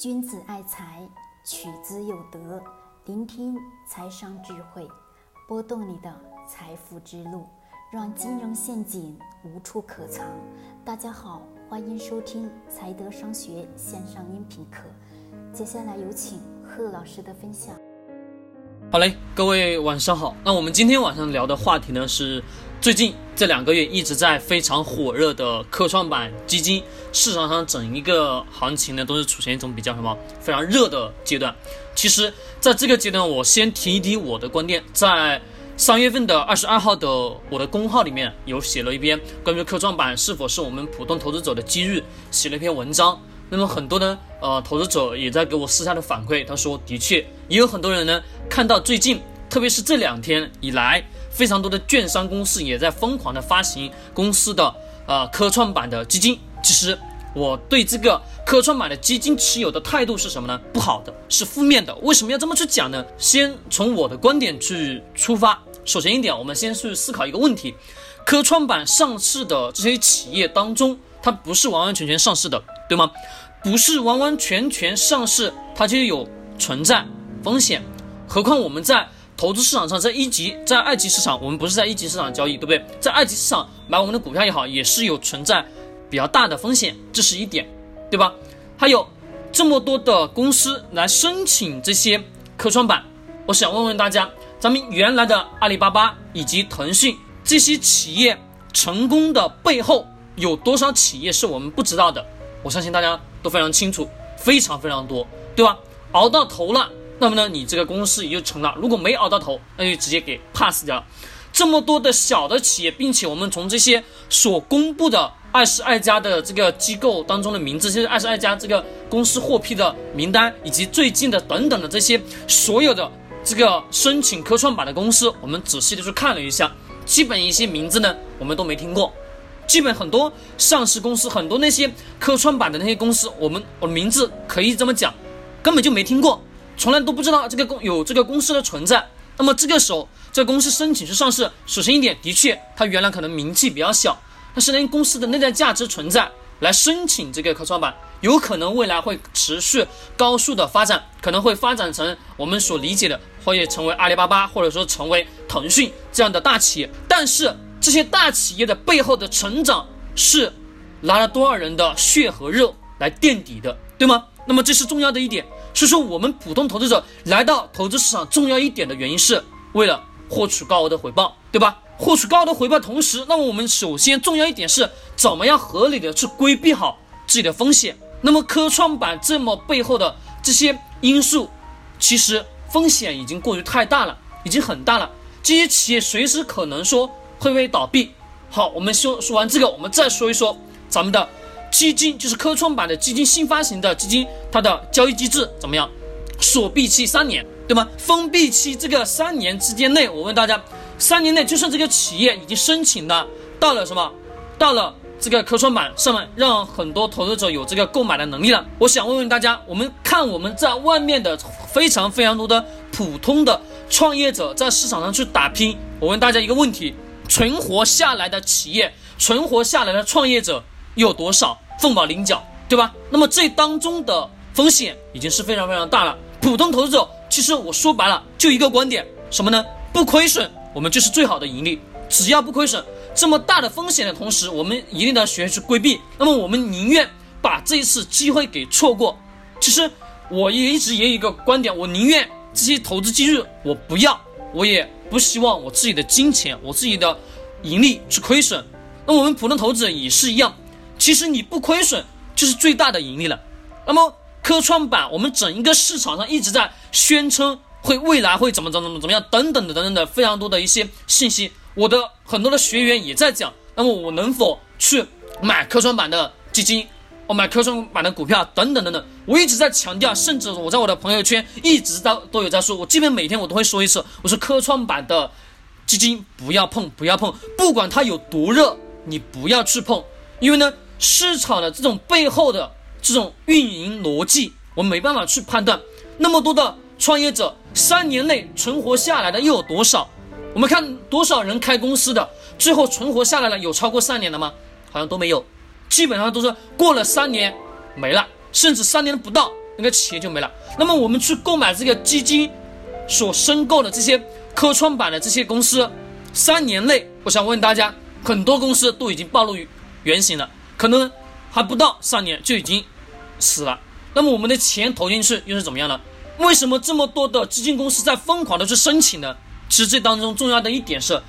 君子爱财，取之有德。聆听财商智慧，拨动你的财富之路，让金融陷阱无处可藏。大家好，欢迎收听财德商学线上音频课。接下来有请贺老师的分享。好嘞，各位晚上好。那我们今天晚上聊的话题呢是。最近这两个月一直在非常火热的科创板基金市场上，整一个行情呢都是处于一种比较什么非常热的阶段。其实，在这个阶段，我先提一提我的观点。在三月份的二十二号的我的公号里面有写了一篇关于科创板是否是我们普通投资者的机遇，写了一篇文章。那么很多呢，呃，投资者也在给我私下的反馈，他说的确也有很多人呢看到最近，特别是这两天以来。非常多的券商公司也在疯狂的发行公司的呃科创板的基金。其实我对这个科创板的基金持有的态度是什么呢？不好的，是负面的。为什么要这么去讲呢？先从我的观点去出发。首先一点，我们先去思考一个问题：科创板上市的这些企业当中，它不是完完全全上市的，对吗？不是完完全全上市，它就有存在风险。何况我们在。投资市场上，在一级、在二级市场，我们不是在一级市场交易，对不对？在二级市场买我们的股票也好，也是有存在比较大的风险，这是一点，对吧？还有这么多的公司来申请这些科创板，我想问问大家，咱们原来的阿里巴巴以及腾讯这些企业成功的背后，有多少企业是我们不知道的？我相信大家都非常清楚，非常非常多，对吧？熬到头了。那么呢，你这个公司也就成了。如果没熬到头，那就直接给 pass 掉了。这么多的小的企业，并且我们从这些所公布的二十二家的这个机构当中的名字，就是二十二家这个公司获批的名单，以及最近的等等的这些所有的这个申请科创板的公司，我们仔细的去看了一下，基本一些名字呢，我们都没听过。基本很多上市公司，很多那些科创板的那些公司，我们我的名字可以这么讲，根本就没听过。从来都不知道这个公有这个公司的存在，那么这个时候这公司申请去上市，首先一点，的确它原来可能名气比较小，但是呢公司的内在价值存在，来申请这个科创板，有可能未来会持续高速的发展，可能会发展成我们所理解的，会成为阿里巴巴或者说成为腾讯这样的大企业。但是这些大企业的背后的成长是拿了多少人的血和肉来垫底的，对吗？那么这是重要的一点。所以说，我们普通投资者来到投资市场，重要一点的原因是为了获取高额的回报，对吧？获取高额的回报，同时，那么我们首先重要一点是怎么样合理的去规避好自己的风险。那么科创板这么背后的这些因素，其实风险已经过于太大了，已经很大了。这些企业随时可能说会不会倒闭？好，我们说说完这个，我们再说一说咱们的。基金就是科创板的基金，新发行的基金，它的交易机制怎么样？锁闭期三年，对吗？封闭期这个三年之间内，我问大家，三年内就算这个企业已经申请了，到了什么？到了这个科创板上面，让很多投资者有这个购买的能力了。我想问问大家，我们看我们在外面的非常非常多的普通的创业者在市场上去打拼，我问大家一个问题：存活下来的企业，存活下来的创业者。有多少凤毛麟角，对吧？那么这当中的风险已经是非常非常大了。普通投资者，其实我说白了就一个观点，什么呢？不亏损，我们就是最好的盈利。只要不亏损，这么大的风险的同时，我们一定要学去规避。那么我们宁愿把这一次机会给错过。其实我也一直也有一个观点，我宁愿这些投资机遇我不要，我也不希望我自己的金钱、我自己的盈利去亏损。那我们普通投资者也是一样。其实你不亏损就是最大的盈利了。那么科创板，我们整一个市场上一直在宣称会未来会怎么怎么怎么怎么样等等的等等的非常多的一些信息。我的很多的学员也在讲，那么我能否去买科创板的基金，我买科创板的股票等等等等。我一直在强调，甚至我在我的朋友圈一直都都有在说，我基本每天我都会说一次，我说科创板的基金不要碰，不要碰，不管它有多热，你不要去碰，因为呢。市场的这种背后的这种运营逻辑，我们没办法去判断。那么多的创业者，三年内存活下来的又有多少？我们看多少人开公司的，最后存活下来了，有超过三年的吗？好像都没有，基本上都是过了三年没了，甚至三年不到，那个企业就没了。那么我们去购买这个基金所申购的这些科创板的这些公司，三年内，我想问大家，很多公司都已经暴露于原形了，可能还不到三年就已经死了。那么我们的钱投进去又是怎么样呢？为什么这么多的基金公司在疯狂的去申请呢？其实这当中重要的一点是，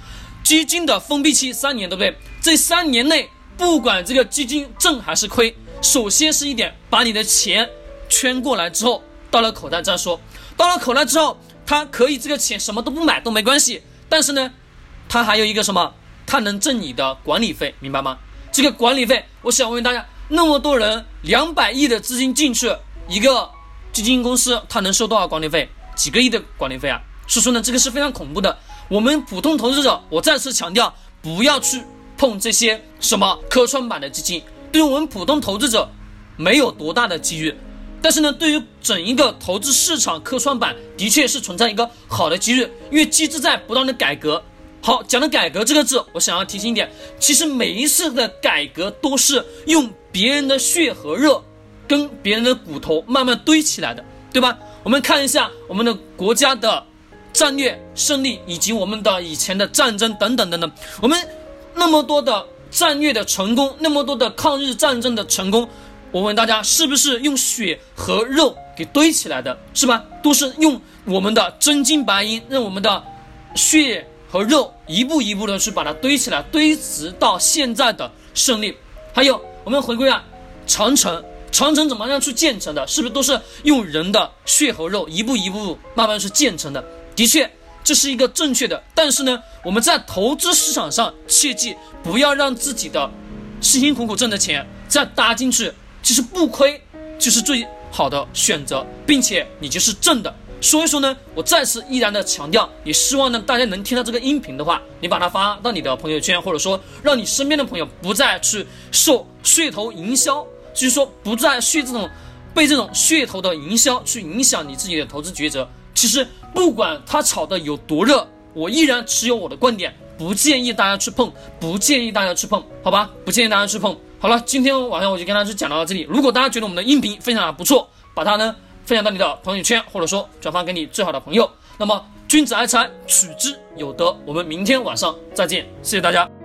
基金的封闭期三年，对不对？这三年内，不管这个基金挣还是亏，首先是一点，把你的钱圈过来之后，到了口袋再说。到了口袋之后，他可以这个钱什么都不买都没关系，但是呢，他还有一个什么？他能挣你的管理费，明白吗？这个管理费，我想问大家，那么多人两百亿的资金进去，一个基金公司，它能收多少管理费？几个亿的管理费啊？所以说呢，这个是非常恐怖的。我们普通投资者，我再次强调，不要去碰这些什么科创板的基金。对于我们普通投资者，没有多大的机遇。但是呢，对于整一个投资市场，科创板的确是存在一个好的机遇，因为机制在不断的改革。好，讲的改革这个字，我想要提醒一点，其实每一次的改革都是用别人的血和肉，跟别人的骨头慢慢堆起来的，对吧？我们看一下我们的国家的。战略胜利以及我们的以前的战争等等等等，我们那么多的战略的成功，那么多的抗日战争的成功，我问大家，是不是用血和肉给堆起来的？是吧？都是用我们的真金白银，让我们的血和肉一步一步的去把它堆起来，堆直到现在的胜利。还有，我们回归啊，长城，长城怎么样去建成的？是不是都是用人的血和肉一步一步慢慢去建成的？的确，这是一个正确的，但是呢，我们在投资市场上切记不要让自己的辛辛苦苦挣的钱再搭进去，其实不亏就是最好的选择，并且你就是挣的。所以说呢，我再次依然的强调，也希望呢大家能听到这个音频的话，你把它发到你的朋友圈，或者说让你身边的朋友不再去受噱头营销，就是说不再去这种被这种噱头的营销去影响你自己的投资抉择。其实不管它炒的有多热，我依然持有我的观点，不建议大家去碰，不建议大家去碰，好吧？不建议大家去碰。好了，今天晚上我就跟大家就讲到这里。如果大家觉得我们的音频分享的不错，把它呢分享到你的朋友圈，或者说转发给你最好的朋友。那么君子爱财，取之有德。我们明天晚上再见，谢谢大家。